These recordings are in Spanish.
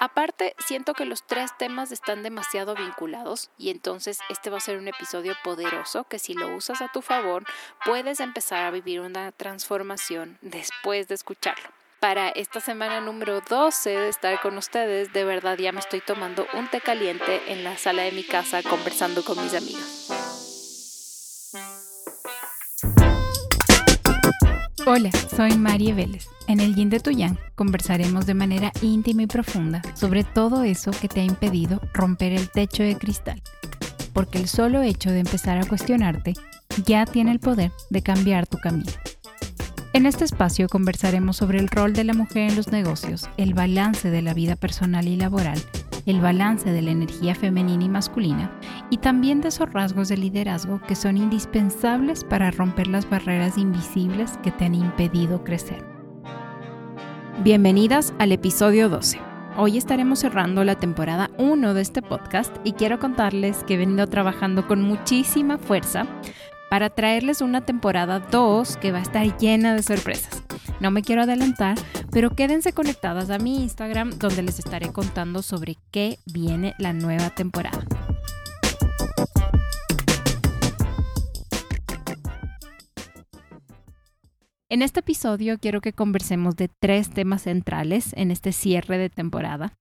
Aparte, siento que los tres temas están demasiado vinculados y entonces este va a ser un episodio poderoso que si lo usas a tu favor puedes empezar a vivir una transformación después de escucharlo. Para esta semana número 12 de estar con ustedes, de verdad ya me estoy tomando un té caliente en la sala de mi casa conversando con mis amigos. Hola, soy María Vélez. En el Yin de Tuyán conversaremos de manera íntima y profunda sobre todo eso que te ha impedido romper el techo de cristal. Porque el solo hecho de empezar a cuestionarte ya tiene el poder de cambiar tu camino. En este espacio conversaremos sobre el rol de la mujer en los negocios, el balance de la vida personal y laboral el balance de la energía femenina y masculina y también de esos rasgos de liderazgo que son indispensables para romper las barreras invisibles que te han impedido crecer. Bienvenidas al episodio 12. Hoy estaremos cerrando la temporada 1 de este podcast y quiero contarles que he venido trabajando con muchísima fuerza para traerles una temporada 2 que va a estar llena de sorpresas. No me quiero adelantar, pero quédense conectadas a mi Instagram donde les estaré contando sobre qué viene la nueva temporada. En este episodio quiero que conversemos de tres temas centrales en este cierre de temporada.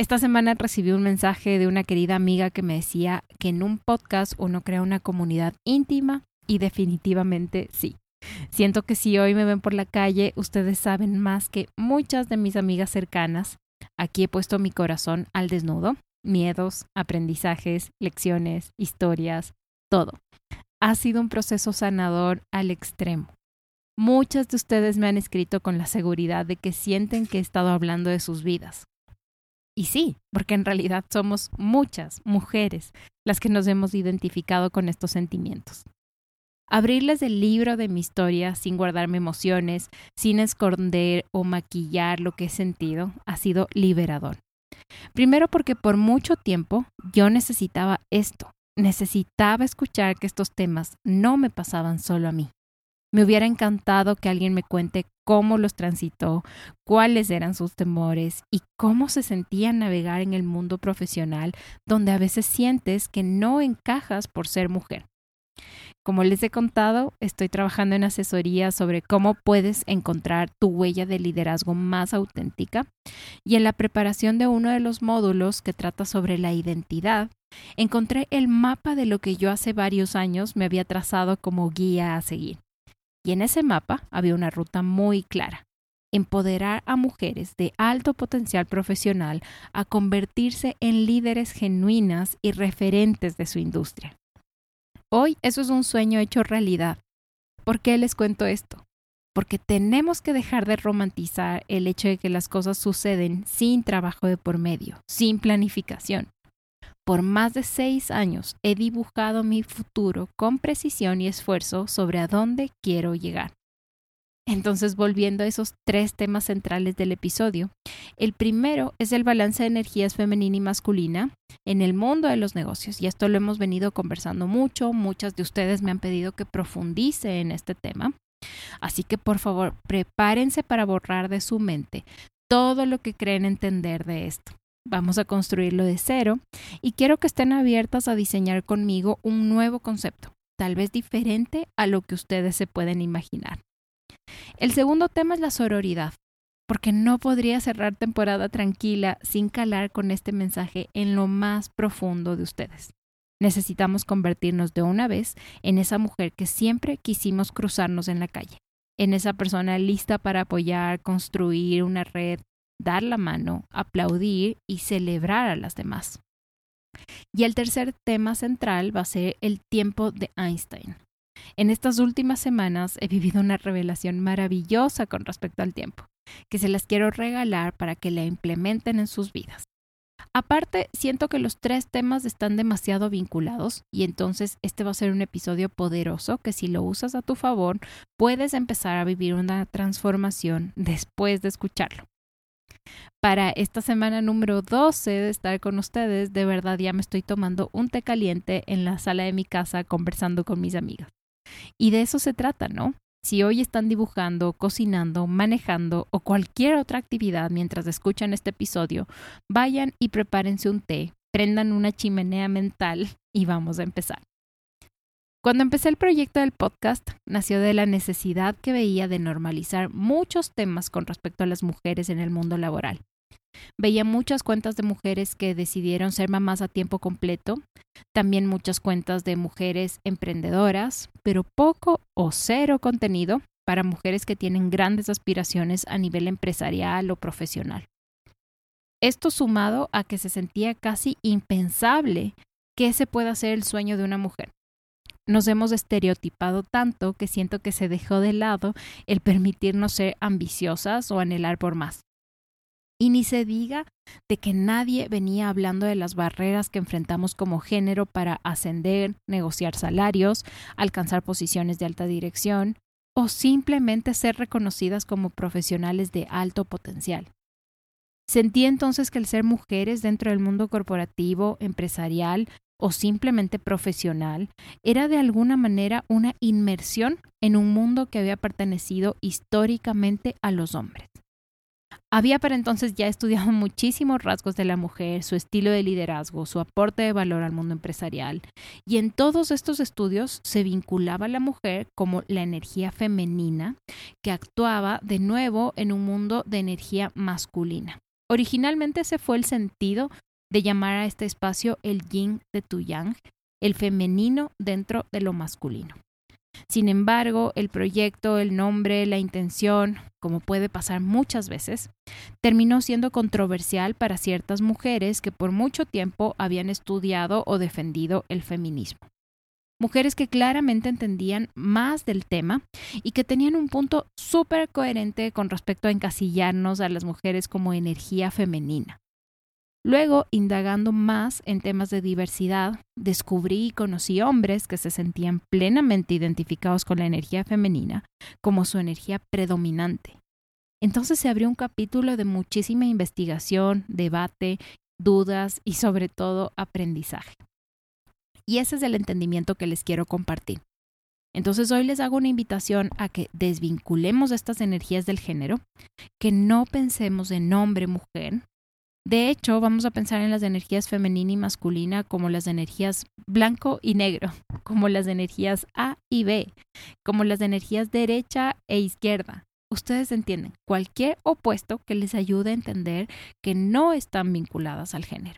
Esta semana recibí un mensaje de una querida amiga que me decía que en un podcast uno crea una comunidad íntima y definitivamente sí. Siento que si hoy me ven por la calle, ustedes saben más que muchas de mis amigas cercanas. Aquí he puesto mi corazón al desnudo, miedos, aprendizajes, lecciones, historias, todo. Ha sido un proceso sanador al extremo. Muchas de ustedes me han escrito con la seguridad de que sienten que he estado hablando de sus vidas. Y sí, porque en realidad somos muchas mujeres las que nos hemos identificado con estos sentimientos. Abrirles el libro de mi historia sin guardarme emociones, sin esconder o maquillar lo que he sentido, ha sido liberador. Primero porque por mucho tiempo yo necesitaba esto, necesitaba escuchar que estos temas no me pasaban solo a mí. Me hubiera encantado que alguien me cuente cómo los transitó, cuáles eran sus temores y cómo se sentía navegar en el mundo profesional donde a veces sientes que no encajas por ser mujer. Como les he contado, estoy trabajando en asesoría sobre cómo puedes encontrar tu huella de liderazgo más auténtica y en la preparación de uno de los módulos que trata sobre la identidad, encontré el mapa de lo que yo hace varios años me había trazado como guía a seguir. Y en ese mapa había una ruta muy clara. Empoderar a mujeres de alto potencial profesional a convertirse en líderes genuinas y referentes de su industria. Hoy eso es un sueño hecho realidad. ¿Por qué les cuento esto? Porque tenemos que dejar de romantizar el hecho de que las cosas suceden sin trabajo de por medio, sin planificación. Por más de seis años he dibujado mi futuro con precisión y esfuerzo sobre a dónde quiero llegar. Entonces, volviendo a esos tres temas centrales del episodio, el primero es el balance de energías femenina y masculina en el mundo de los negocios. Y esto lo hemos venido conversando mucho, muchas de ustedes me han pedido que profundice en este tema. Así que, por favor, prepárense para borrar de su mente todo lo que creen entender de esto. Vamos a construirlo de cero y quiero que estén abiertas a diseñar conmigo un nuevo concepto, tal vez diferente a lo que ustedes se pueden imaginar. El segundo tema es la sororidad, porque no podría cerrar temporada tranquila sin calar con este mensaje en lo más profundo de ustedes. Necesitamos convertirnos de una vez en esa mujer que siempre quisimos cruzarnos en la calle, en esa persona lista para apoyar, construir una red, dar la mano, aplaudir y celebrar a las demás. Y el tercer tema central va a ser el tiempo de Einstein, en estas últimas semanas he vivido una revelación maravillosa con respecto al tiempo, que se las quiero regalar para que la implementen en sus vidas. Aparte, siento que los tres temas están demasiado vinculados y entonces este va a ser un episodio poderoso que si lo usas a tu favor puedes empezar a vivir una transformación después de escucharlo. Para esta semana número 12 de estar con ustedes, de verdad ya me estoy tomando un té caliente en la sala de mi casa conversando con mis amigas. Y de eso se trata, ¿no? Si hoy están dibujando, cocinando, manejando o cualquier otra actividad mientras escuchan este episodio, vayan y prepárense un té, prendan una chimenea mental y vamos a empezar. Cuando empecé el proyecto del podcast, nació de la necesidad que veía de normalizar muchos temas con respecto a las mujeres en el mundo laboral. Veía muchas cuentas de mujeres que decidieron ser mamás a tiempo completo, también muchas cuentas de mujeres emprendedoras, pero poco o cero contenido para mujeres que tienen grandes aspiraciones a nivel empresarial o profesional. Esto sumado a que se sentía casi impensable que ese pueda ser el sueño de una mujer nos hemos estereotipado tanto que siento que se dejó de lado el permitirnos ser ambiciosas o anhelar por más. Y ni se diga de que nadie venía hablando de las barreras que enfrentamos como género para ascender, negociar salarios, alcanzar posiciones de alta dirección o simplemente ser reconocidas como profesionales de alto potencial. Sentí entonces que el ser mujeres dentro del mundo corporativo, empresarial, o simplemente profesional, era de alguna manera una inmersión en un mundo que había pertenecido históricamente a los hombres. Había para entonces ya estudiado muchísimos rasgos de la mujer, su estilo de liderazgo, su aporte de valor al mundo empresarial, y en todos estos estudios se vinculaba a la mujer como la energía femenina que actuaba de nuevo en un mundo de energía masculina. Originalmente ese fue el sentido de llamar a este espacio el yin de tu yang, el femenino dentro de lo masculino. Sin embargo, el proyecto, el nombre, la intención, como puede pasar muchas veces, terminó siendo controversial para ciertas mujeres que por mucho tiempo habían estudiado o defendido el feminismo. Mujeres que claramente entendían más del tema y que tenían un punto súper coherente con respecto a encasillarnos a las mujeres como energía femenina. Luego, indagando más en temas de diversidad, descubrí y conocí hombres que se sentían plenamente identificados con la energía femenina como su energía predominante. Entonces se abrió un capítulo de muchísima investigación, debate, dudas y sobre todo aprendizaje. Y ese es el entendimiento que les quiero compartir. Entonces hoy les hago una invitación a que desvinculemos estas energías del género, que no pensemos en hombre-mujer, de hecho, vamos a pensar en las energías femenina y masculina como las energías blanco y negro, como las energías A y B, como las energías derecha e izquierda. Ustedes entienden, cualquier opuesto que les ayude a entender que no están vinculadas al género.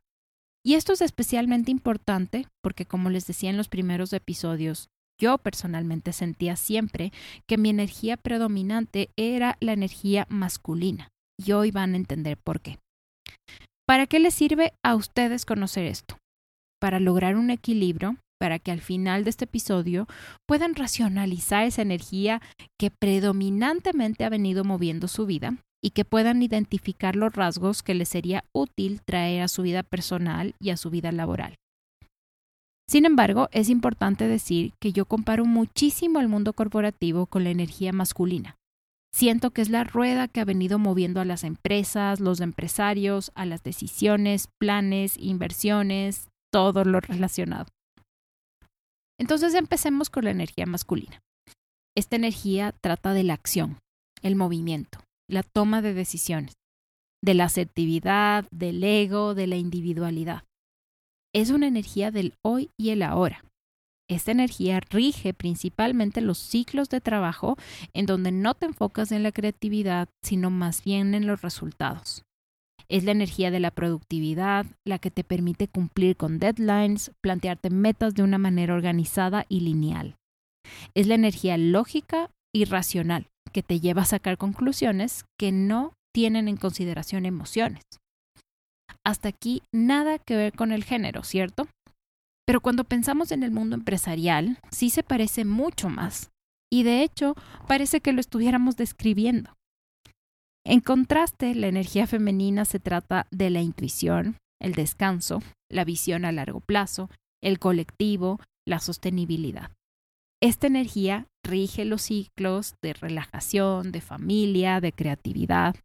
Y esto es especialmente importante porque, como les decía en los primeros episodios, yo personalmente sentía siempre que mi energía predominante era la energía masculina. Y hoy van a entender por qué. ¿Para qué les sirve a ustedes conocer esto? Para lograr un equilibrio, para que al final de este episodio puedan racionalizar esa energía que predominantemente ha venido moviendo su vida y que puedan identificar los rasgos que les sería útil traer a su vida personal y a su vida laboral. Sin embargo, es importante decir que yo comparo muchísimo el mundo corporativo con la energía masculina. Siento que es la rueda que ha venido moviendo a las empresas, los empresarios, a las decisiones, planes, inversiones, todo lo relacionado. Entonces empecemos con la energía masculina. Esta energía trata de la acción, el movimiento, la toma de decisiones, de la asertividad, del ego, de la individualidad. Es una energía del hoy y el ahora. Esta energía rige principalmente los ciclos de trabajo en donde no te enfocas en la creatividad, sino más bien en los resultados. Es la energía de la productividad, la que te permite cumplir con deadlines, plantearte metas de una manera organizada y lineal. Es la energía lógica y racional, que te lleva a sacar conclusiones que no tienen en consideración emociones. Hasta aquí nada que ver con el género, ¿cierto? Pero cuando pensamos en el mundo empresarial, sí se parece mucho más. Y de hecho, parece que lo estuviéramos describiendo. En contraste, la energía femenina se trata de la intuición, el descanso, la visión a largo plazo, el colectivo, la sostenibilidad. Esta energía rige los ciclos de relajación, de familia, de creatividad,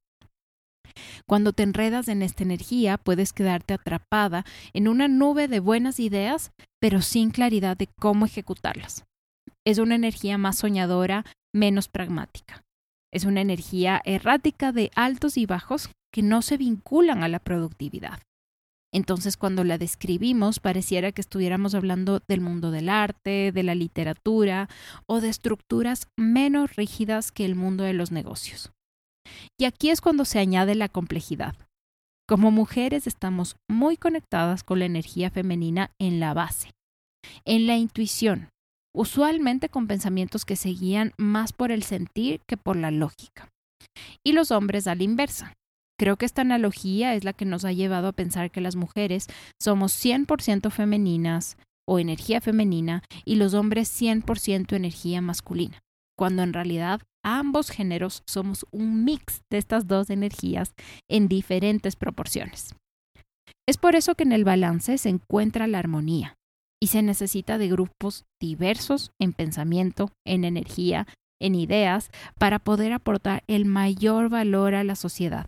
cuando te enredas en esta energía, puedes quedarte atrapada en una nube de buenas ideas, pero sin claridad de cómo ejecutarlas. Es una energía más soñadora, menos pragmática. Es una energía errática de altos y bajos que no se vinculan a la productividad. Entonces, cuando la describimos, pareciera que estuviéramos hablando del mundo del arte, de la literatura o de estructuras menos rígidas que el mundo de los negocios. Y aquí es cuando se añade la complejidad. Como mujeres estamos muy conectadas con la energía femenina en la base, en la intuición, usualmente con pensamientos que se guían más por el sentir que por la lógica. Y los hombres a la inversa. Creo que esta analogía es la que nos ha llevado a pensar que las mujeres somos 100% femeninas o energía femenina y los hombres 100% energía masculina, cuando en realidad ambos géneros somos un mix de estas dos energías en diferentes proporciones. Es por eso que en el balance se encuentra la armonía, y se necesita de grupos diversos en pensamiento, en energía, en ideas, para poder aportar el mayor valor a la sociedad.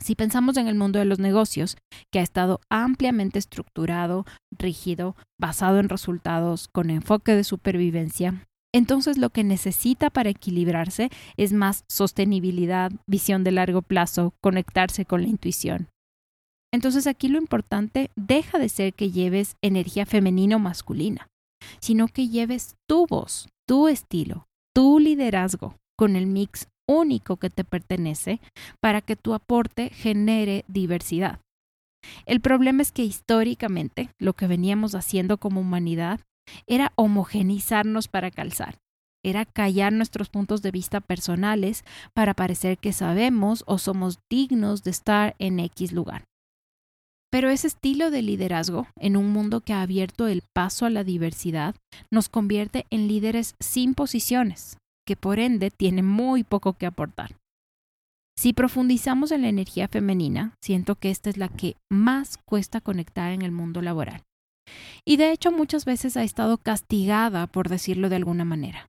Si pensamos en el mundo de los negocios, que ha estado ampliamente estructurado, rígido, basado en resultados, con enfoque de supervivencia, entonces lo que necesita para equilibrarse es más sostenibilidad, visión de largo plazo, conectarse con la intuición. Entonces aquí lo importante deja de ser que lleves energía femenina o masculina, sino que lleves tu voz, tu estilo, tu liderazgo con el mix único que te pertenece para que tu aporte genere diversidad. El problema es que históricamente lo que veníamos haciendo como humanidad era homogenizarnos para calzar, era callar nuestros puntos de vista personales para parecer que sabemos o somos dignos de estar en X lugar. Pero ese estilo de liderazgo, en un mundo que ha abierto el paso a la diversidad, nos convierte en líderes sin posiciones, que por ende tienen muy poco que aportar. Si profundizamos en la energía femenina, siento que esta es la que más cuesta conectar en el mundo laboral. Y de hecho muchas veces ha estado castigada, por decirlo de alguna manera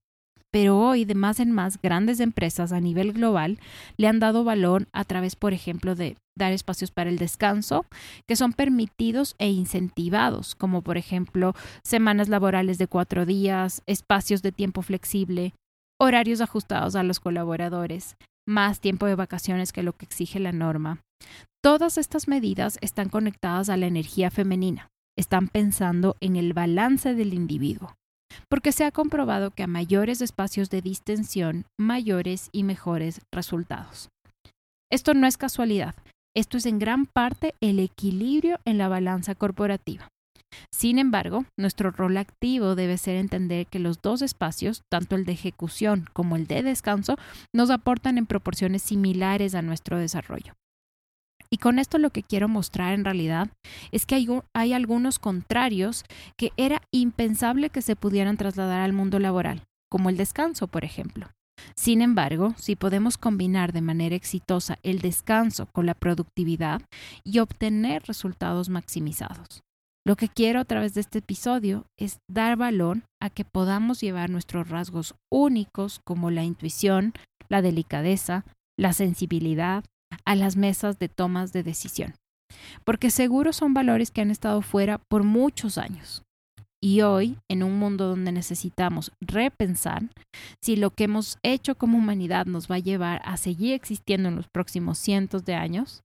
pero hoy de más en más grandes empresas a nivel global le han dado valor a través, por ejemplo, de dar espacios para el descanso que son permitidos e incentivados, como por ejemplo semanas laborales de cuatro días, espacios de tiempo flexible, horarios ajustados a los colaboradores, más tiempo de vacaciones que lo que exige la norma. Todas estas medidas están conectadas a la energía femenina, están pensando en el balance del individuo porque se ha comprobado que a mayores espacios de distensión, mayores y mejores resultados. Esto no es casualidad, esto es en gran parte el equilibrio en la balanza corporativa. Sin embargo, nuestro rol activo debe ser entender que los dos espacios, tanto el de ejecución como el de descanso, nos aportan en proporciones similares a nuestro desarrollo. Y con esto lo que quiero mostrar en realidad es que hay, algunos contrarios que era impensable que se pudieran trasladar al mundo laboral, como el descanso, por ejemplo. Sin embargo, si podemos combinar de manera exitosa el descanso con la productividad y obtener resultados maximizados. Lo que quiero a través de este episodio es dar valor a que podamos llevar nuestros rasgos únicos como la intuición, la delicadeza, la sensibilidad, a las mesas de tomas de decisión, porque seguro son valores que han estado fuera por muchos años. Y hoy, en un mundo donde necesitamos repensar si lo que hemos hecho como humanidad nos va a llevar a seguir existiendo en los próximos cientos de años,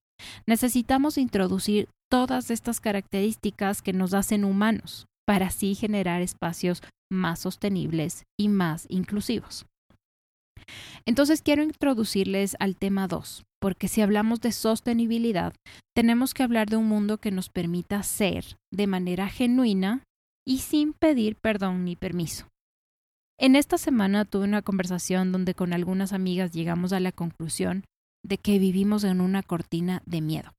necesitamos introducir todas estas características que nos hacen humanos para así generar espacios más sostenibles y más inclusivos. Entonces quiero introducirles al tema 2, porque si hablamos de sostenibilidad, tenemos que hablar de un mundo que nos permita ser de manera genuina y sin pedir perdón ni permiso. En esta semana tuve una conversación donde con algunas amigas llegamos a la conclusión de que vivimos en una cortina de miedo,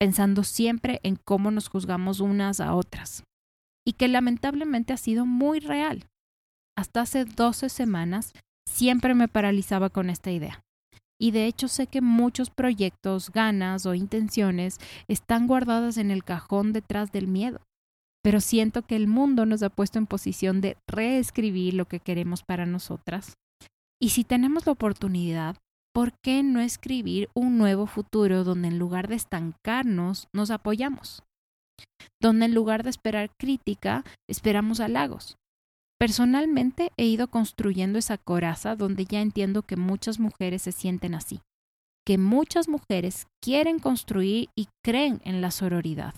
pensando siempre en cómo nos juzgamos unas a otras, y que lamentablemente ha sido muy real. Hasta hace 12 semanas siempre me paralizaba con esta idea. Y de hecho sé que muchos proyectos, ganas o intenciones están guardadas en el cajón detrás del miedo. Pero siento que el mundo nos ha puesto en posición de reescribir lo que queremos para nosotras. Y si tenemos la oportunidad, ¿por qué no escribir un nuevo futuro donde en lugar de estancarnos, nos apoyamos? Donde en lugar de esperar crítica, esperamos halagos Personalmente he ido construyendo esa coraza donde ya entiendo que muchas mujeres se sienten así, que muchas mujeres quieren construir y creen en la sororidad.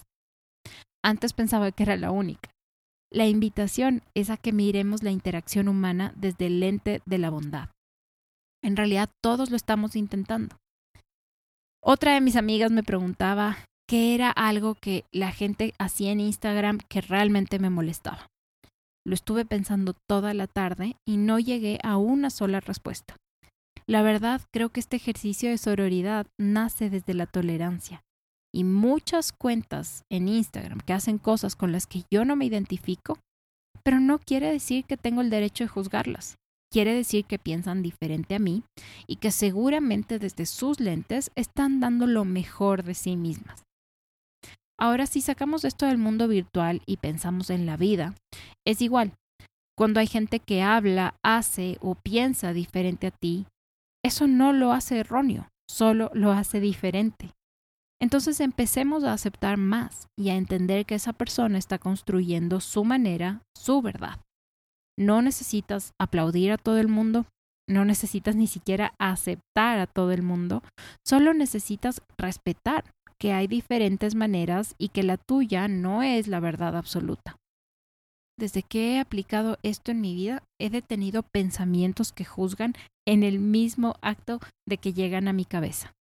Antes pensaba que era la única. La invitación es a que miremos la interacción humana desde el lente de la bondad. En realidad todos lo estamos intentando. Otra de mis amigas me preguntaba qué era algo que la gente hacía en Instagram que realmente me molestaba. Lo estuve pensando toda la tarde y no llegué a una sola respuesta. La verdad, creo que este ejercicio de sororidad nace desde la tolerancia. Y muchas cuentas en Instagram que hacen cosas con las que yo no me identifico, pero no quiere decir que tengo el derecho de juzgarlas. Quiere decir que piensan diferente a mí y que seguramente desde sus lentes están dando lo mejor de sí mismas. Ahora, si sacamos esto del mundo virtual y pensamos en la vida, es igual. Cuando hay gente que habla, hace o piensa diferente a ti, eso no lo hace erróneo, solo lo hace diferente. Entonces empecemos a aceptar más y a entender que esa persona está construyendo su manera, su verdad. No necesitas aplaudir a todo el mundo, no necesitas ni siquiera aceptar a todo el mundo, solo necesitas respetar que hay diferentes maneras y que la tuya no es la verdad absoluta. Desde que he aplicado esto en mi vida, he detenido pensamientos que juzgan en el mismo acto de que llegan a mi cabeza.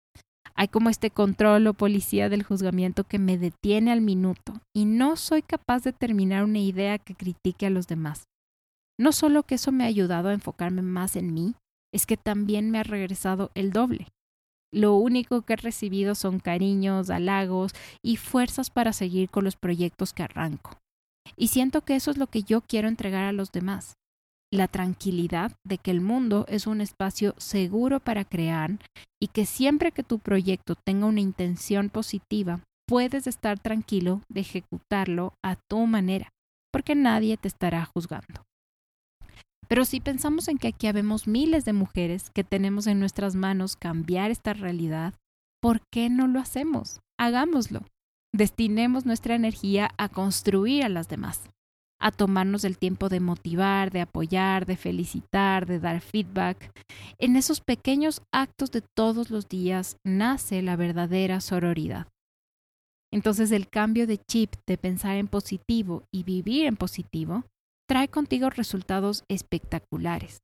Hay como este control o policía del juzgamiento que me detiene al minuto y no soy capaz de terminar una idea que critique a los demás. No solo que eso me ha ayudado a enfocarme más en mí, es que también me ha regresado el doble. Lo único que he recibido son cariños, halagos y fuerzas para seguir con los proyectos que arranco. Y siento que eso es lo que yo quiero entregar a los demás. La tranquilidad de que el mundo es un espacio seguro para crear y que siempre que tu proyecto tenga una intención positiva, puedes estar tranquilo de ejecutarlo a tu manera, porque nadie te estará juzgando. Pero si pensamos en que aquí habemos miles de mujeres que tenemos en nuestras manos cambiar esta realidad, ¿por qué no lo hacemos? Hagámoslo. Destinemos nuestra energía a construir a las demás, a tomarnos el tiempo de motivar, de apoyar, de felicitar, de dar feedback. En esos pequeños actos de todos los días nace la verdadera sororidad. Entonces el cambio de chip de pensar en positivo y vivir en positivo trae contigo resultados espectaculares.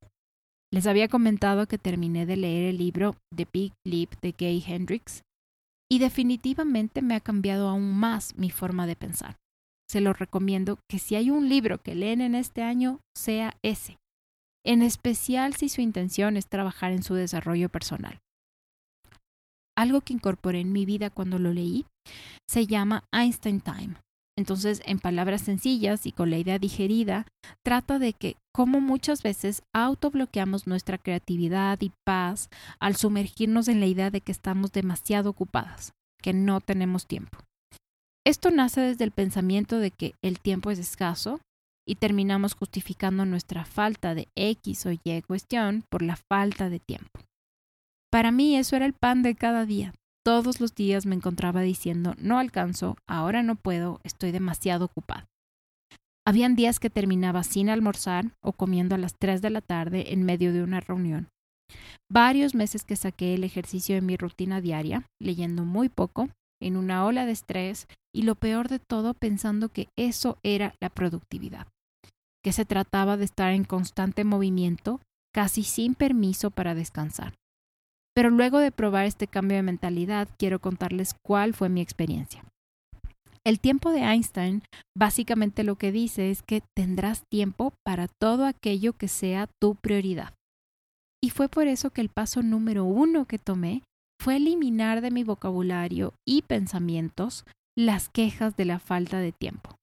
Les había comentado que terminé de leer el libro The Big Leap de Gay Hendricks y definitivamente me ha cambiado aún más mi forma de pensar. Se lo recomiendo que si hay un libro que leen en este año, sea ese, en especial si su intención es trabajar en su desarrollo personal. Algo que incorporé en mi vida cuando lo leí se llama Einstein Time entonces, en palabras sencillas y con la idea digerida, trata de que como muchas veces autobloqueamos nuestra creatividad y paz al sumergirnos en la idea de que estamos demasiado ocupadas, que no tenemos tiempo. Esto nace desde el pensamiento de que el tiempo es escaso y terminamos justificando nuestra falta de X o Y cuestión por la falta de tiempo. Para mí eso era el pan de cada día, todos los días me encontraba diciendo, no alcanzo, ahora no puedo, estoy demasiado ocupado. Habían días que terminaba sin almorzar o comiendo a las 3 de la tarde en medio de una reunión. Varios meses que saqué el ejercicio de mi rutina diaria, leyendo muy poco, en una ola de estrés y lo peor de todo pensando que eso era la productividad, que se trataba de estar en constante movimiento, casi sin permiso para descansar. Pero luego de probar este cambio de mentalidad, quiero contarles cuál fue mi experiencia. El tiempo de Einstein básicamente lo que dice es que tendrás tiempo para todo aquello que sea tu prioridad. Y fue por eso que el paso número uno que tomé fue eliminar de mi vocabulario y pensamientos las quejas de la falta de tiempo.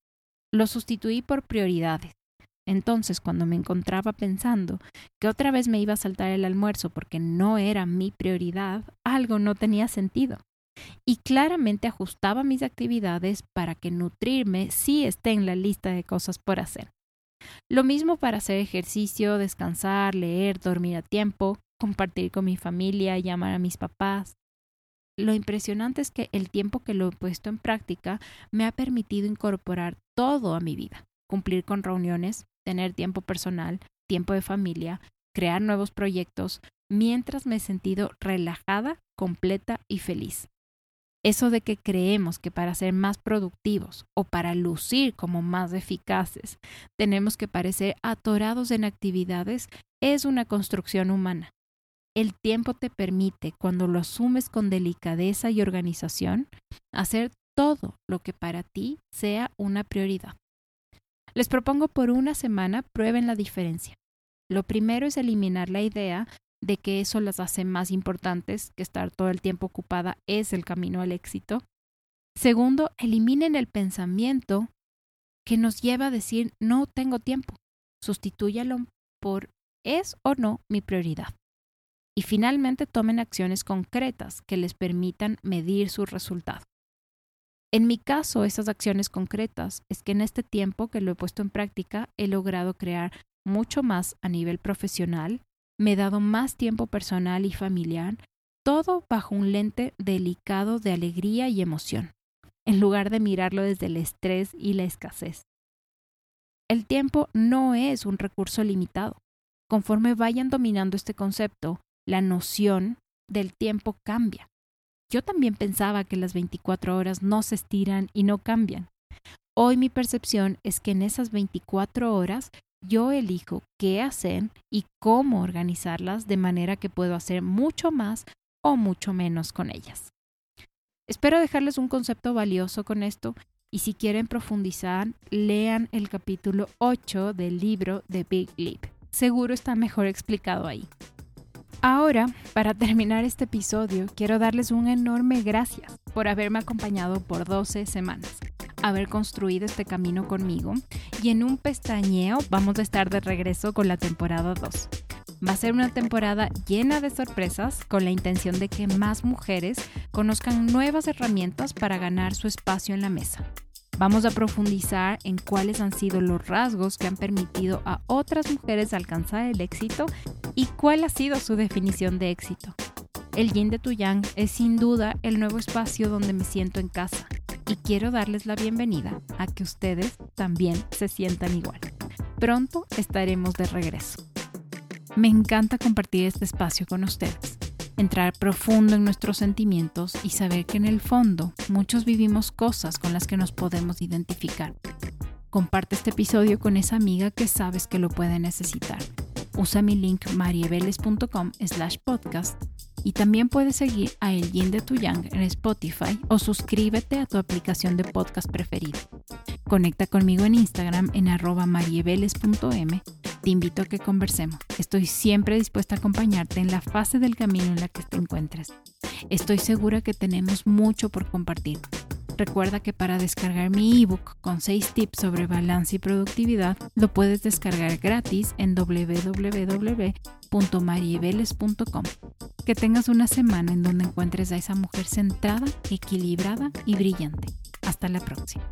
Lo sustituí por prioridades. Entonces, cuando me encontraba pensando que otra vez me iba a saltar el almuerzo porque no era mi prioridad, algo no tenía sentido. Y claramente ajustaba mis actividades para que nutrirme sí esté en la lista de cosas por hacer. Lo mismo para hacer ejercicio, descansar, leer, dormir a tiempo, compartir con mi familia, llamar a mis papás. Lo impresionante es que el tiempo que lo he puesto en práctica me ha permitido incorporar todo a mi vida cumplir con reuniones, tener tiempo personal, tiempo de familia, crear nuevos proyectos, mientras me he sentido relajada, completa y feliz. Eso de que creemos que para ser más productivos o para lucir como más eficaces tenemos que parecer atorados en actividades es una construcción humana. El tiempo te permite, cuando lo asumes con delicadeza y organización, hacer todo lo que para ti sea una prioridad. Les propongo por una semana prueben la diferencia. Lo primero es eliminar la idea de que eso las hace más importantes, que estar todo el tiempo ocupada es el camino al éxito. Segundo, eliminen el pensamiento que nos lleva a decir no tengo tiempo. Sustitúyalo por es o no mi prioridad y finalmente tomen acciones concretas que les permitan medir su resultado. En mi caso, esas acciones concretas es que en este tiempo que lo he puesto en práctica he logrado crear mucho más a nivel profesional, me he dado más tiempo personal y familiar, todo bajo un lente delicado de alegría y emoción, en lugar de mirarlo desde el estrés y la escasez. El tiempo no es un recurso limitado. Conforme vayan dominando este concepto, la noción del tiempo cambia. Yo también pensaba que las 24 horas no se estiran y no cambian. Hoy mi percepción es que en esas 24 horas yo elijo qué hacer y cómo organizarlas de manera que puedo hacer mucho más o mucho menos con ellas. Espero dejarles un concepto valioso con esto y si quieren profundizar, lean el capítulo 8 del libro de Big Leap. Seguro está mejor explicado ahí. Ahora, para terminar este episodio, quiero darles un enorme gracias por haberme acompañado por 12 semanas, haber construido este camino conmigo y en un pestañeo vamos a estar de regreso con la temporada 2. Va a ser una temporada llena de sorpresas con la intención de que más mujeres conozcan nuevas herramientas para ganar su espacio en la mesa. Vamos a profundizar en cuáles han sido los rasgos que han permitido a otras mujeres alcanzar el éxito y cuál ha sido su definición de éxito. El Yin de Tu Yang es sin duda el nuevo espacio donde me siento en casa y quiero darles la bienvenida a que ustedes también se sientan igual. Pronto estaremos de regreso. Me encanta compartir este espacio con ustedes entrar profundo en nuestros sentimientos y saber que en el fondo muchos vivimos cosas con las que nos podemos identificar. Comparte este episodio con esa amiga que sabes que lo puede necesitar. Usa mi link marieveles.com slash podcast y también puedes seguir a El Yin de Tu Yang en Spotify o suscríbete a tu aplicación de podcast preferida. Conecta conmigo en Instagram en arroba te invito a que conversemos. Estoy siempre dispuesta a acompañarte en la fase del camino en la que te encuentres. Estoy segura que tenemos mucho por compartir. Recuerda que para descargar mi ebook con 6 tips sobre balance y productividad, lo puedes descargar gratis en www.marieveles.com. Que tengas una semana en donde encuentres a esa mujer centrada, equilibrada y brillante. Hasta la próxima.